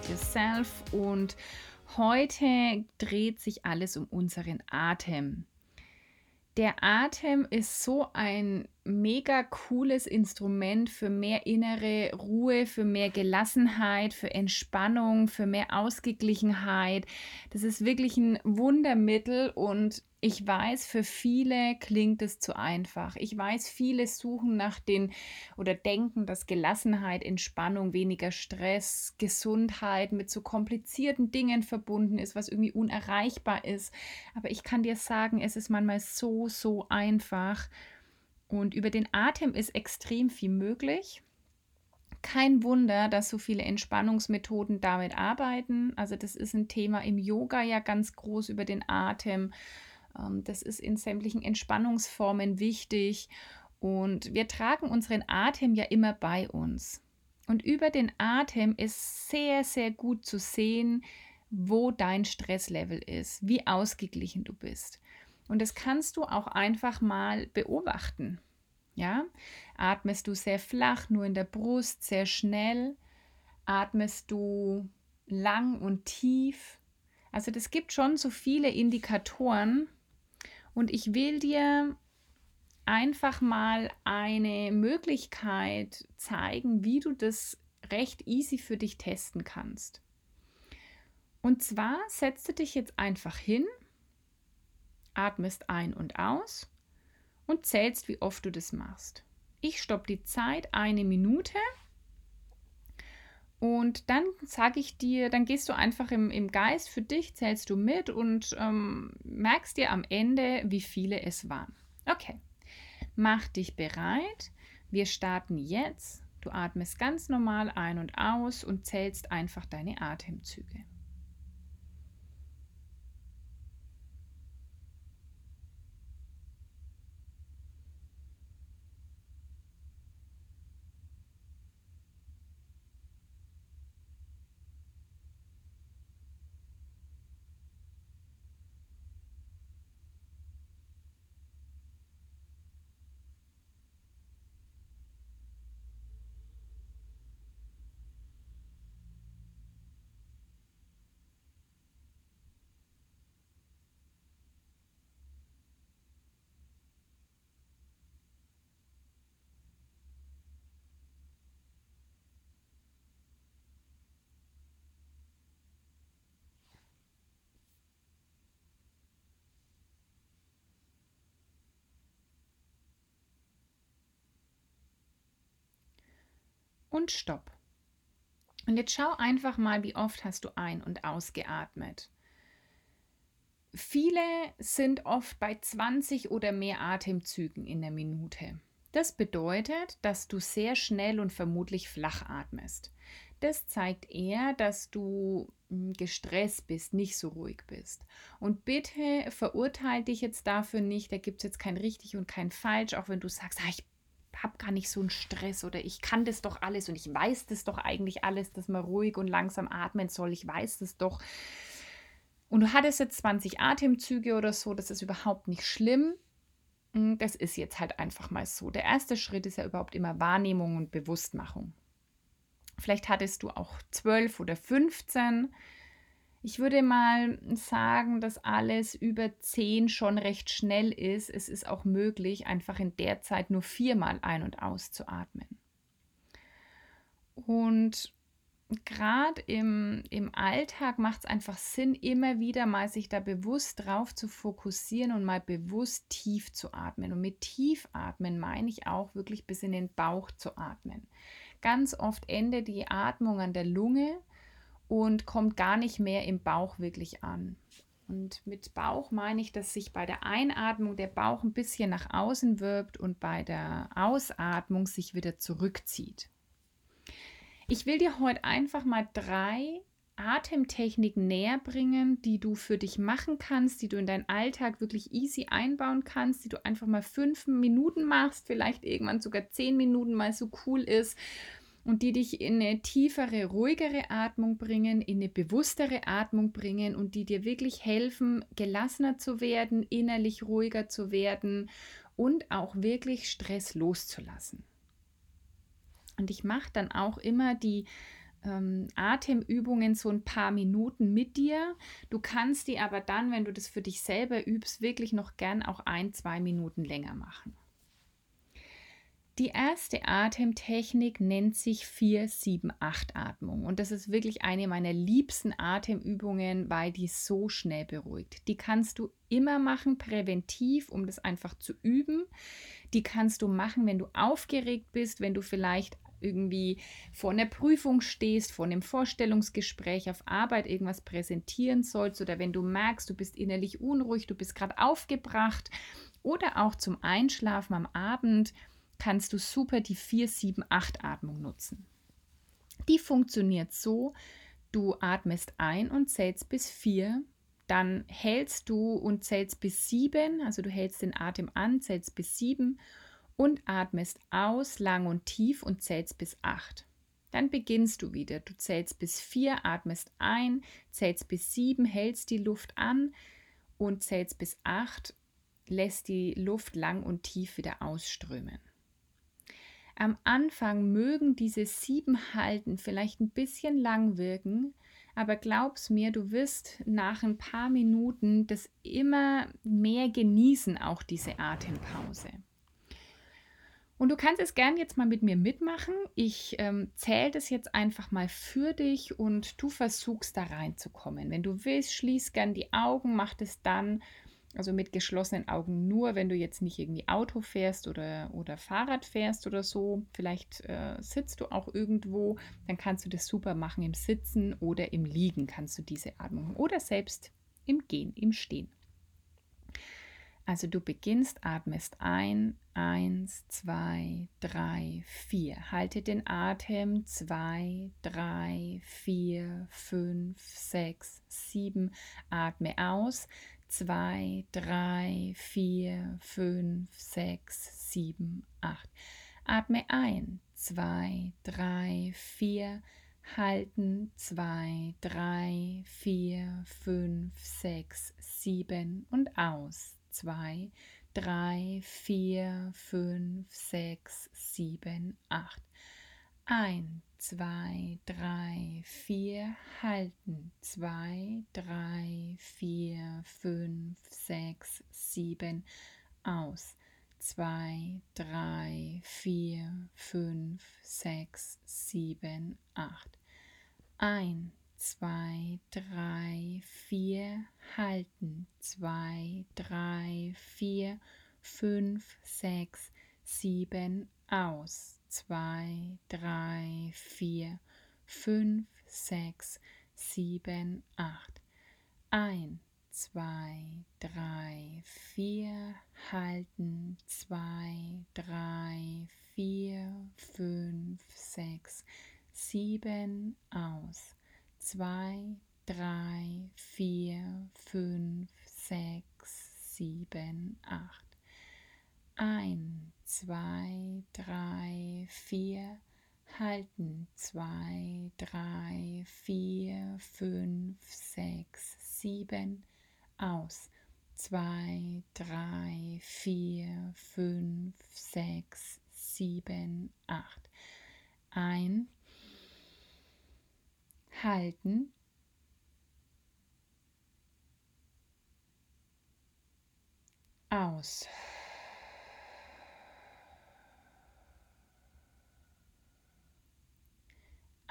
Inside Yourself und heute dreht sich alles um unseren Atem. Der Atem ist so ein mega cooles Instrument für mehr innere Ruhe, für mehr Gelassenheit, für Entspannung, für mehr Ausgeglichenheit. Das ist wirklich ein Wundermittel und ich weiß, für viele klingt es zu einfach. Ich weiß, viele suchen nach den oder denken, dass Gelassenheit, Entspannung, weniger Stress, Gesundheit mit so komplizierten Dingen verbunden ist, was irgendwie unerreichbar ist. Aber ich kann dir sagen, es ist manchmal so, so einfach. Und über den Atem ist extrem viel möglich. Kein Wunder, dass so viele Entspannungsmethoden damit arbeiten. Also das ist ein Thema im Yoga ja ganz groß über den Atem. Ähm, das ist in sämtlichen Entspannungsformen wichtig. Und wir tragen unseren Atem ja immer bei uns. Und über den Atem ist sehr, sehr gut zu sehen, wo dein Stresslevel ist, wie ausgeglichen du bist. Und das kannst du auch einfach mal beobachten. Ja? Atmest du sehr flach, nur in der Brust, sehr schnell? Atmest du lang und tief? Also das gibt schon so viele Indikatoren, und ich will dir einfach mal eine Möglichkeit zeigen, wie du das recht easy für dich testen kannst. Und zwar setzt du dich jetzt einfach hin, atmest ein und aus und zählst, wie oft du das machst. Ich stoppe die Zeit eine Minute und dann sage ich dir, dann gehst du einfach im, im Geist für dich, zählst du mit und ähm, merkst dir am Ende, wie viele es waren. Okay, mach dich bereit. Wir starten jetzt. Du atmest ganz normal ein und aus und zählst einfach deine Atemzüge. Und Stopp. Und jetzt schau einfach mal, wie oft hast du ein- und ausgeatmet. Viele sind oft bei 20 oder mehr Atemzügen in der Minute. Das bedeutet, dass du sehr schnell und vermutlich flach atmest. Das zeigt eher, dass du hm, gestresst bist, nicht so ruhig bist. Und bitte verurteile dich jetzt dafür nicht, da gibt es jetzt kein richtig und kein falsch, auch wenn du sagst, ah, ich habe gar nicht so einen Stress oder ich kann das doch alles und ich weiß das doch eigentlich alles, dass man ruhig und langsam atmen soll. Ich weiß das doch. Und du hattest jetzt 20 Atemzüge oder so, das ist überhaupt nicht schlimm. Hm, das ist jetzt halt einfach mal so. Der erste Schritt ist ja überhaupt immer Wahrnehmung und Bewusstmachung. Vielleicht hattest du auch 12 oder 15. Ich würde mal sagen, dass alles über 10 schon recht schnell ist. Es ist auch möglich, einfach in der Zeit nur viermal ein- und auszuatmen. Und gerade im, im Alltag macht es einfach Sinn, immer wieder mal sich da bewusst drauf zu fokussieren und mal bewusst tief zu atmen. Und mit tief atmen meine ich auch wirklich bis in den Bauch zu atmen. Ganz oft endet die Atmung an der Lunge und kommt gar nicht mehr im Bauch wirklich an. Und mit Bauch meine ich, dass sich bei der Einatmung der Bauch ein bisschen nach außen wirbt und bei der Ausatmung sich wieder zurückzieht. Ich will dir heute einfach mal drei Atemtechniken näher bringen, die du für dich machen kannst, die du in deinen Alltag wirklich easy einbauen kannst, die du einfach mal fünf Minuten machst, vielleicht irgendwann sogar zehn Minuten mal so cool ist und die dich in eine tiefere, ruhigere Atmung bringen, in eine bewusstere Atmung bringen und die dir wirklich helfen, gelassener zu werden, innerlich ruhiger zu werden und auch wirklich Stress loszulassen. Und ich mache dann auch immer die ähm, Atemübungen so ein paar Minuten mit dir. Du kannst die aber dann, wenn du das für dich selber übst, wirklich noch gern auch ein, zwei Minuten länger machen. Die erste Atemtechnik nennt sich 4-7-8-Atmung und das ist wirklich eine meiner liebsten Atemübungen, weil die so schnell beruhigt. Die kannst du immer machen, präventiv, um das einfach zu üben. Die kannst du machen, wenn du aufgeregt bist, wenn du vielleicht irgendwie vor einer Prüfung stehst, vor einem Vorstellungsgespräch auf Arbeit irgendwas präsentieren sollst oder wenn du merkst, du bist innerlich unruhig, du bist gerade aufgebracht oder auch zum Einschlafen am Abend kannst du super die 4-7-8-Atmung nutzen. Die funktioniert so, du atmest ein und zählst bis 4, dann hältst du und zählst bis 7, also du hältst den Atem an, zählst bis 7 und atmest aus, lang und tief und zählst bis 8. Dann beginnst du wieder. Du zählst bis 4, atmest ein, zählst bis 7, hältst die Luft an und zählst bis 8, lässt die Luft lang und tief wieder ausströmen. Am Anfang mögen diese sieben Halten vielleicht ein bisschen lang wirken, aber glaub's mir, du wirst nach ein paar Minuten das immer mehr genießen, auch diese Atempause. Und du kannst es gern jetzt mal mit mir mitmachen. Ich ähm, zähle das jetzt einfach mal für dich und du versuchst da reinzukommen. Wenn du willst, schließ gern die Augen, mach das dann also mit geschlossenen Augen nur, wenn du jetzt nicht irgendwie Auto fährst oder, oder Fahrrad fährst oder so. Vielleicht äh, sitzt du auch irgendwo, dann kannst du das super machen im Sitzen oder im Liegen kannst du diese Atmung oder selbst im Gehen, im Stehen. Also du beginnst, atmest ein, eins, zwei, drei, vier. Halte den Atem, zwei, drei, vier, fünf, sechs, sieben. Atme aus, 2, 3, 4, 5, 6, 7, 8. Atme ein. 2, 3, 4. Halten. 2, 3, 4, 5, 6, 7 und aus. 2, 3, 4, 5, 6, 7, 8. Ein, zwei, drei, vier, halten, zwei, drei, vier, fünf, sechs, sieben, aus, zwei, drei, vier, fünf, sechs, sieben, acht, ein, zwei, drei, vier, halten, zwei, drei, vier, fünf, sechs, sieben, aus, zwei, drei, vier, fünf, sechs, sieben, acht. Ein, zwei, drei, vier, halten, zwei, drei, vier, fünf, sechs, sieben, aus. Zwei, drei, vier, fünf, sechs, sieben, acht. Ein, zwei, drei, vier, halten, zwei, drei, vier, fünf, sechs, sieben, aus, zwei, drei, vier, fünf, sechs, sieben, acht, ein, halten, aus.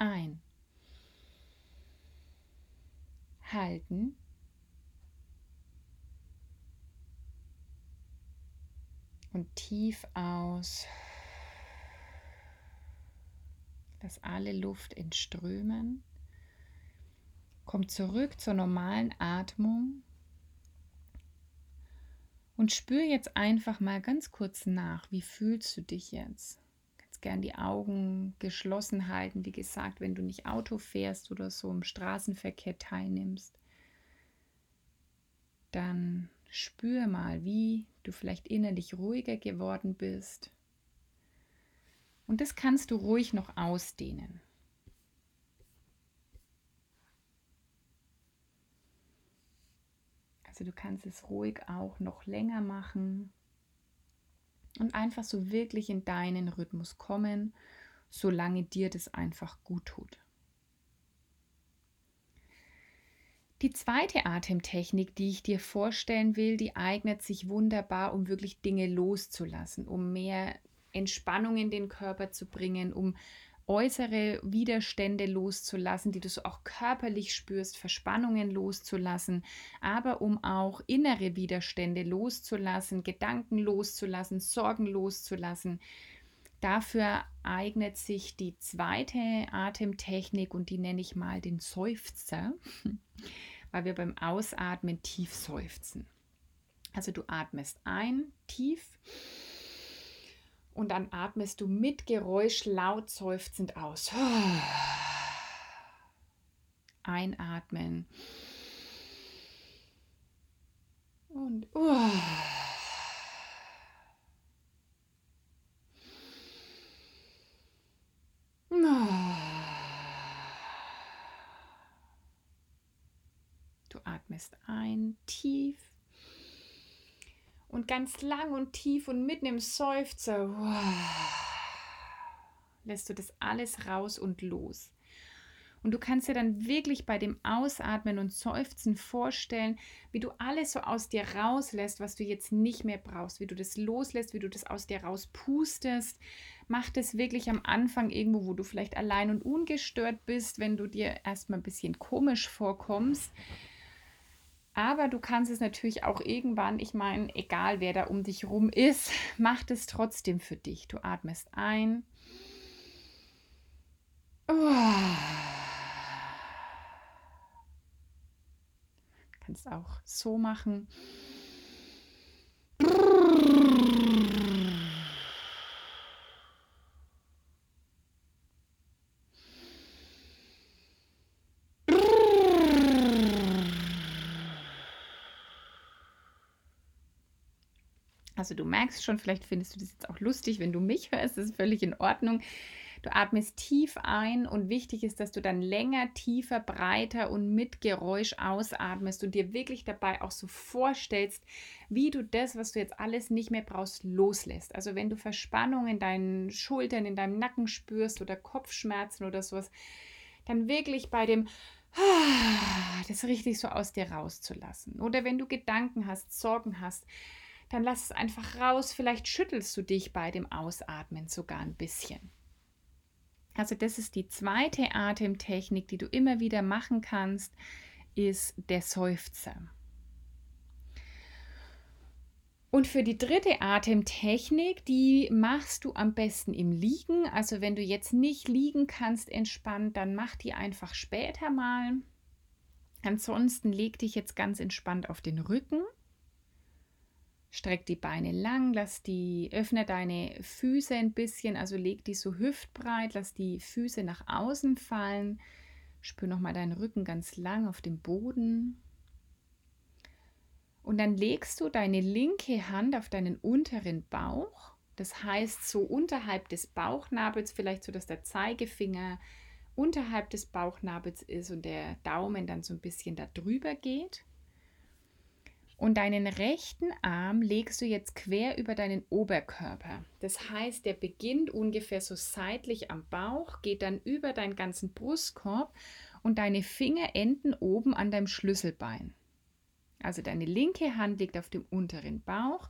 Ein. Halten. Und tief aus. Lass alle Luft entströmen. Komm zurück zur normalen Atmung. Und spür jetzt einfach mal ganz kurz nach, wie fühlst du dich jetzt? Gern die Augen geschlossen halten, wie gesagt, wenn du nicht Auto fährst oder so im Straßenverkehr teilnimmst. Dann spür mal, wie du vielleicht innerlich ruhiger geworden bist. Und das kannst du ruhig noch ausdehnen. Also du kannst es ruhig auch noch länger machen und einfach so wirklich in deinen Rhythmus kommen, solange dir das einfach gut tut. Die zweite Atemtechnik, die ich dir vorstellen will, die eignet sich wunderbar, um wirklich Dinge loszulassen, um mehr Entspannung in den Körper zu bringen, um äußere Widerstände loszulassen, die du so auch körperlich spürst, Verspannungen loszulassen, aber um auch innere Widerstände loszulassen, Gedanken loszulassen, Sorgen loszulassen. Dafür eignet sich die zweite Atemtechnik und die nenne ich mal den Seufzer, weil wir beim Ausatmen tief seufzen. Also du atmest ein, tief und dann atmest du mit Geräusch laut seufzend aus. Einatmen. Und uh. Du atmest ein, tief und ganz lang und tief und mitten im Seufzer lässt du das alles raus und los. Und du kannst dir dann wirklich bei dem Ausatmen und Seufzen vorstellen, wie du alles so aus dir rauslässt, was du jetzt nicht mehr brauchst, wie du das loslässt, wie du das aus dir rauspustest. Mach das wirklich am Anfang irgendwo, wo du vielleicht allein und ungestört bist, wenn du dir erstmal ein bisschen komisch vorkommst. Aber du kannst es natürlich auch irgendwann, ich meine, egal wer da um dich rum ist, macht es trotzdem für dich. Du atmest ein. Oh. Kannst auch so machen. Also du merkst schon, vielleicht findest du das jetzt auch lustig, wenn du mich hörst, das ist völlig in Ordnung. Du atmest tief ein und wichtig ist, dass du dann länger, tiefer, breiter und mit Geräusch ausatmest und dir wirklich dabei auch so vorstellst, wie du das, was du jetzt alles nicht mehr brauchst, loslässt. Also wenn du Verspannung in deinen Schultern, in deinem Nacken spürst oder Kopfschmerzen oder sowas, dann wirklich bei dem das richtig so aus dir rauszulassen. Oder wenn du Gedanken hast, Sorgen hast, dann lass es einfach raus. Vielleicht schüttelst du dich bei dem Ausatmen sogar ein bisschen. Also das ist die zweite Atemtechnik, die du immer wieder machen kannst, ist der Seufzer. Und für die dritte Atemtechnik, die machst du am besten im Liegen. Also wenn du jetzt nicht liegen kannst entspannt, dann mach die einfach später mal. Ansonsten leg dich jetzt ganz entspannt auf den Rücken Streck die Beine lang, lass die, öffne deine Füße ein bisschen, also leg die so hüftbreit, lass die Füße nach außen fallen. Spür nochmal deinen Rücken ganz lang auf dem Boden. Und dann legst du deine linke Hand auf deinen unteren Bauch. Das heißt, so unterhalb des Bauchnabels, vielleicht so, dass der Zeigefinger unterhalb des Bauchnabels ist und der Daumen dann so ein bisschen da drüber geht. Und deinen rechten Arm legst du jetzt quer über deinen Oberkörper. Das heißt, der beginnt ungefähr so seitlich am Bauch, geht dann über deinen ganzen Brustkorb und deine Finger enden oben an deinem Schlüsselbein. Also deine linke Hand liegt auf dem unteren Bauch,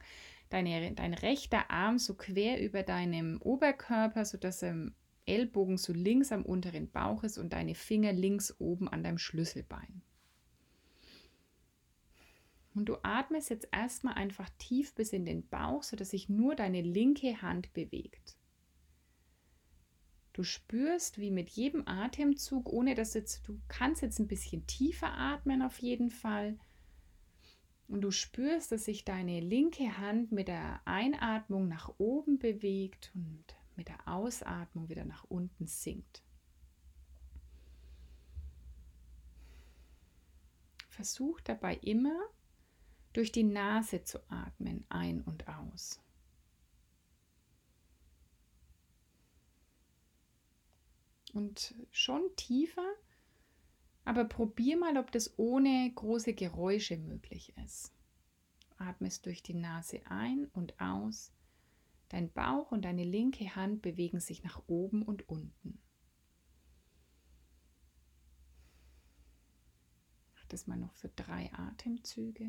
deine, dein rechter Arm so quer über deinem Oberkörper, sodass im Ellbogen so links am unteren Bauch ist und deine Finger links oben an deinem Schlüsselbein. Und du atmest jetzt erstmal einfach tief bis in den Bauch, sodass sich nur deine linke Hand bewegt. Du spürst, wie mit jedem Atemzug, ohne dass jetzt, du kannst jetzt ein bisschen tiefer atmen auf jeden Fall. Und du spürst, dass sich deine linke Hand mit der Einatmung nach oben bewegt und mit der Ausatmung wieder nach unten sinkt. Versuch dabei immer durch die Nase zu atmen, ein und aus. Und schon tiefer aber probier mal, ob das ohne große Geräusche möglich ist. Atmest durch die Nase ein und aus. Dein Bauch und deine linke Hand bewegen sich nach oben und unten. Mach das mal noch für drei Atemzüge.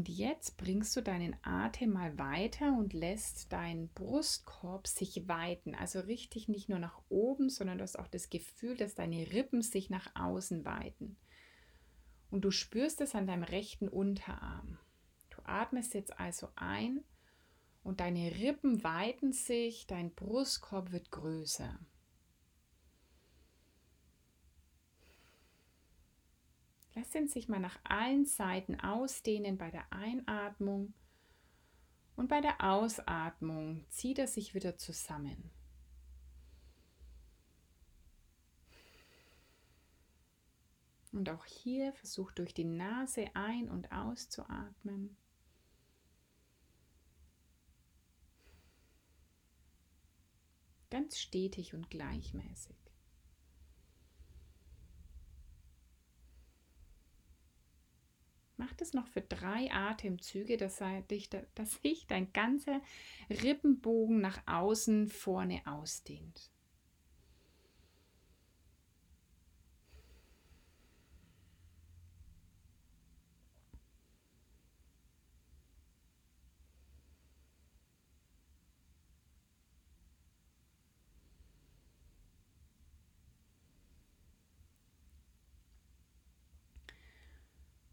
Und jetzt bringst du deinen Atem mal weiter und lässt deinen Brustkorb sich weiten. Also richtig nicht nur nach oben, sondern du hast auch das Gefühl, dass deine Rippen sich nach außen weiten. Und du spürst es an deinem rechten Unterarm. Du atmest jetzt also ein und deine Rippen weiten sich, dein Brustkorb wird größer. Lass ihn sich mal nach allen Seiten ausdehnen bei der Einatmung und bei der Ausatmung zieht er sich wieder zusammen. Und auch hier versuch durch die Nase ein- und auszuatmen. Ganz stetig und gleichmäßig. Mach das noch für drei Atemzüge, dass sich dein ganzer Rippenbogen nach außen vorne ausdehnt.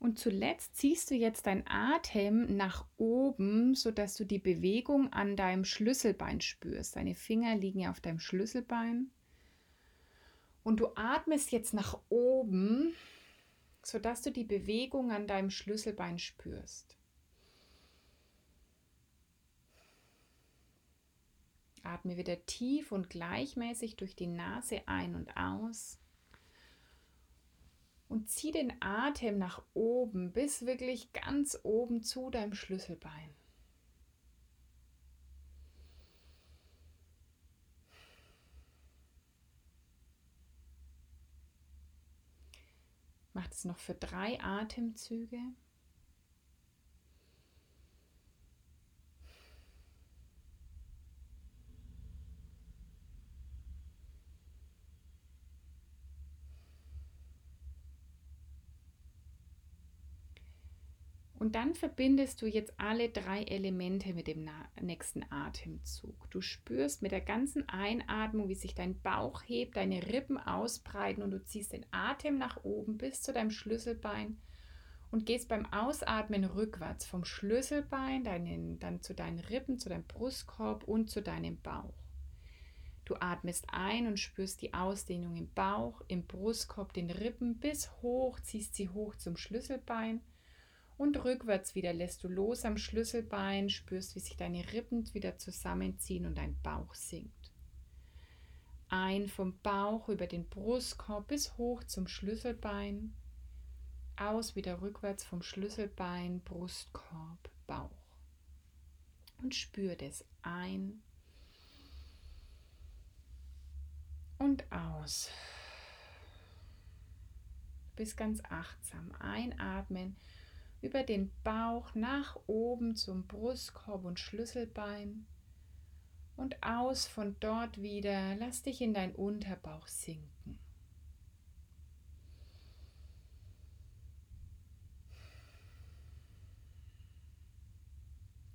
Und zuletzt ziehst du jetzt deinen Atem nach oben, sodass du die Bewegung an deinem Schlüsselbein spürst. Deine Finger liegen ja auf deinem Schlüsselbein. Und du atmest jetzt nach oben, sodass du die Bewegung an deinem Schlüsselbein spürst. Atme wieder tief und gleichmäßig durch die Nase ein und aus und zieh den Atem nach oben bis wirklich ganz oben zu deinem Schlüsselbein. Mach es noch für drei Atemzüge. Und dann verbindest du jetzt alle drei Elemente mit dem nächsten Atemzug. Du spürst mit der ganzen Einatmung, wie sich dein Bauch hebt, deine Rippen ausbreiten und du ziehst den Atem nach oben bis zu deinem Schlüsselbein und gehst beim Ausatmen rückwärts vom Schlüsselbein deinen, dann zu deinen Rippen, zu deinem Brustkorb und zu deinem Bauch. Du atmest ein und spürst die Ausdehnung im Bauch, im Brustkorb, den Rippen bis hoch, ziehst sie hoch zum Schlüsselbein und rückwärts wieder lässt du los am Schlüsselbein, spürst, wie sich deine Rippen wieder zusammenziehen und dein Bauch sinkt. Ein vom Bauch über den Brustkorb bis hoch zum Schlüsselbein. Aus wieder rückwärts vom Schlüsselbein, Brustkorb, Bauch. Und spür das ein und aus. Bis ganz achtsam einatmen über den Bauch nach oben zum Brustkorb und Schlüsselbein und aus von dort wieder. Lass dich in dein Unterbauch sinken.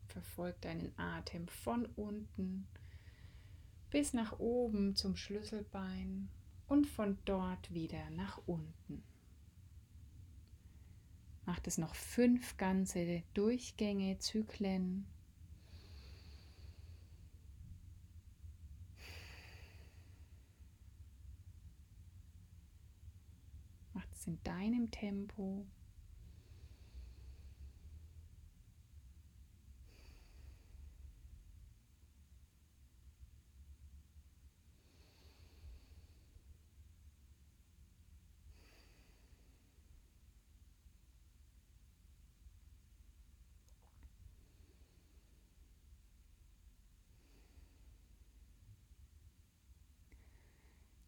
Verfolg deinen Atem von unten bis nach oben zum Schlüsselbein und von dort wieder nach unten. Macht es noch fünf ganze Durchgänge, Zyklen. Macht es in deinem Tempo.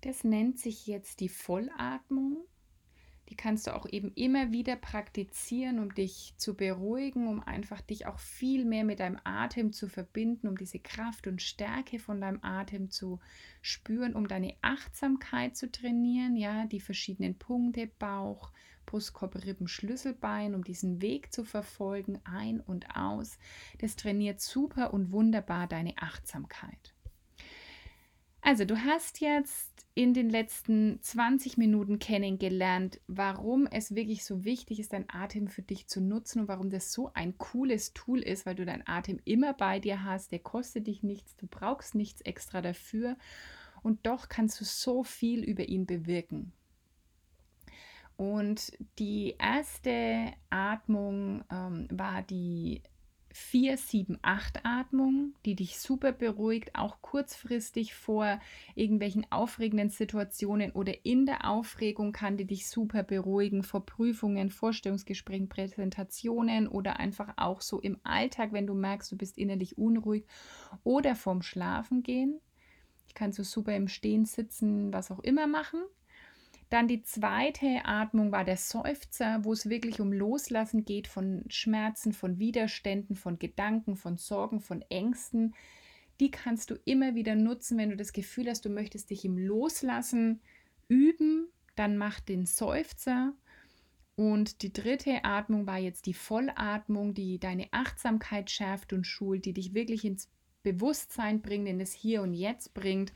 Das nennt sich jetzt die Vollatmung. Die kannst du auch eben immer wieder praktizieren, um dich zu beruhigen, um einfach dich auch viel mehr mit deinem Atem zu verbinden, um diese Kraft und Stärke von deinem Atem zu spüren, um deine Achtsamkeit zu trainieren, ja, die verschiedenen Punkte, Bauch, Brustkorb, Rippen, Schlüsselbein, um diesen Weg zu verfolgen, ein und aus. Das trainiert super und wunderbar deine Achtsamkeit. Also du hast jetzt in den letzten 20 Minuten kennengelernt, warum es wirklich so wichtig ist, dein Atem für dich zu nutzen und warum das so ein cooles Tool ist, weil du deinen Atem immer bei dir hast, der kostet dich nichts, du brauchst nichts extra dafür und doch kannst du so viel über ihn bewirken. Und die erste Atmung ähm, war die 4, 7, 8 Atmung, die dich super beruhigt, auch kurzfristig vor irgendwelchen aufregenden Situationen oder in der Aufregung kann die dich super beruhigen vor Prüfungen, Vorstellungsgesprächen, Präsentationen oder einfach auch so im Alltag, wenn du merkst, du bist innerlich unruhig oder vorm Schlafengehen. Ich kann so super im Stehen, Sitzen, was auch immer machen. Dann die zweite Atmung war der Seufzer, wo es wirklich um Loslassen geht von Schmerzen, von Widerständen, von Gedanken, von Sorgen, von Ängsten. Die kannst du immer wieder nutzen, wenn du das Gefühl hast, du möchtest dich im Loslassen üben. Dann mach den Seufzer. Und die dritte Atmung war jetzt die Vollatmung, die deine Achtsamkeit schärft und schult, die dich wirklich ins Bewusstsein bringt, in das Hier und Jetzt bringt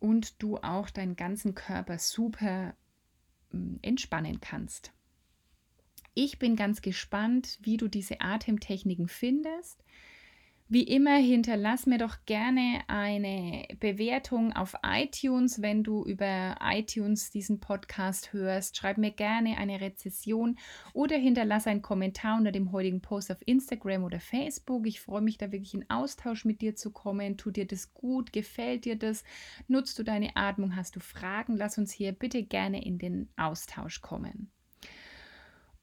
und du auch deinen ganzen Körper super hm, entspannen kannst. Ich bin ganz gespannt, wie du diese Atemtechniken findest. Wie immer, hinterlass mir doch gerne eine Bewertung auf iTunes, wenn du über iTunes diesen Podcast hörst. Schreib mir gerne eine Rezession oder hinterlass einen Kommentar unter dem heutigen Post auf Instagram oder Facebook. Ich freue mich da wirklich in Austausch mit dir zu kommen. Tut dir das gut? Gefällt dir das? Nutzt du deine Atmung? Hast du Fragen? Lass uns hier bitte gerne in den Austausch kommen.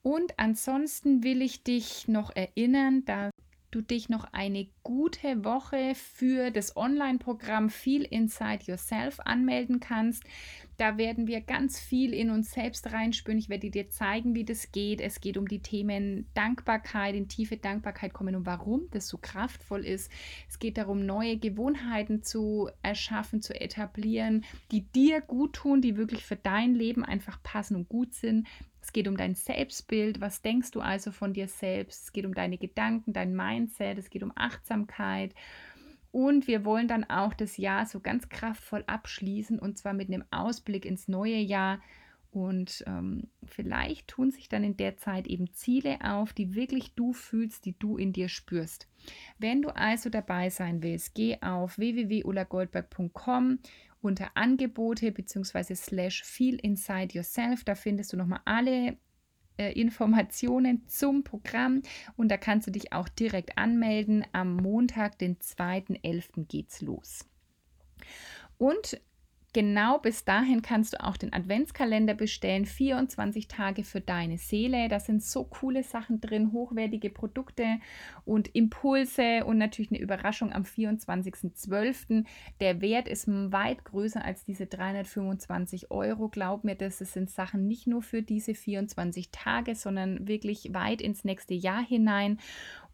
Und ansonsten will ich dich noch erinnern, dass du dich noch eine gute Woche für das Online-Programm Feel Inside Yourself anmelden kannst. Da werden wir ganz viel in uns selbst reinspüren. Ich werde dir zeigen, wie das geht. Es geht um die Themen Dankbarkeit, in tiefe Dankbarkeit kommen und warum das so kraftvoll ist. Es geht darum, neue Gewohnheiten zu erschaffen, zu etablieren, die dir gut tun, die wirklich für dein Leben einfach passen und gut sind. Es geht um dein Selbstbild. Was denkst du also von dir selbst? Es geht um deine Gedanken, dein Mindset. Es geht um Achtsamkeit. Und wir wollen dann auch das Jahr so ganz kraftvoll abschließen und zwar mit einem Ausblick ins neue Jahr. Und ähm, vielleicht tun sich dann in der Zeit eben Ziele auf, die wirklich du fühlst, die du in dir spürst. Wenn du also dabei sein willst, geh auf www.ulagoldberg.com unter Angebote bzw. slash Feel Inside Yourself. Da findest du nochmal alle äh, Informationen zum Programm und da kannst du dich auch direkt anmelden. Am Montag, den 2.11. geht's los. Und Genau bis dahin kannst du auch den Adventskalender bestellen. 24 Tage für deine Seele. Da sind so coole Sachen drin, hochwertige Produkte und Impulse und natürlich eine Überraschung am 24.12. Der Wert ist weit größer als diese 325 Euro. Glaub mir, das sind Sachen nicht nur für diese 24 Tage, sondern wirklich weit ins nächste Jahr hinein.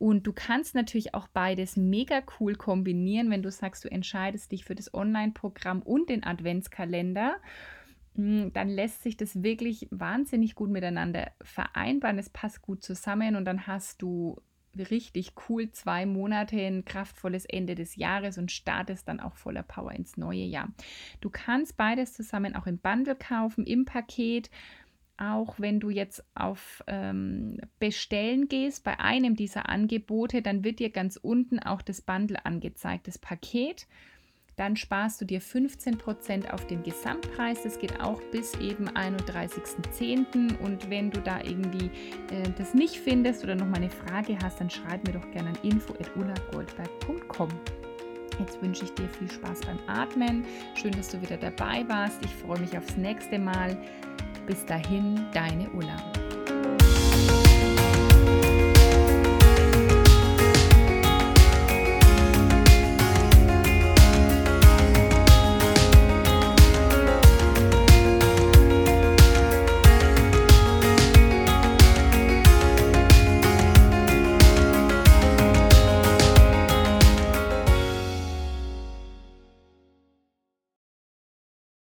Und du kannst natürlich auch beides mega cool kombinieren, wenn du sagst, du entscheidest dich für das Online-Programm und den Adventskalender. Hm, dann lässt sich das wirklich wahnsinnig gut miteinander vereinbaren. Es passt gut zusammen und dann hast du richtig cool zwei Monate, ein kraftvolles Ende des Jahres und startest dann auch voller Power ins neue Jahr. Du kannst beides zusammen auch im Bundle kaufen, im Paket. Auch wenn du jetzt auf ähm, Bestellen gehst bei einem dieser Angebote, dann wird dir ganz unten auch das Bundle angezeigt, das Paket dann sparst du dir 15% auf den Gesamtpreis. Das geht auch bis eben 31.10. Und wenn du da irgendwie äh, das nicht findest oder noch mal eine Frage hast, dann schreib mir doch gerne an info.ullagoldberg.com. Jetzt wünsche ich dir viel Spaß beim Atmen. Schön, dass du wieder dabei warst. Ich freue mich aufs nächste Mal. Bis dahin, deine Ulla.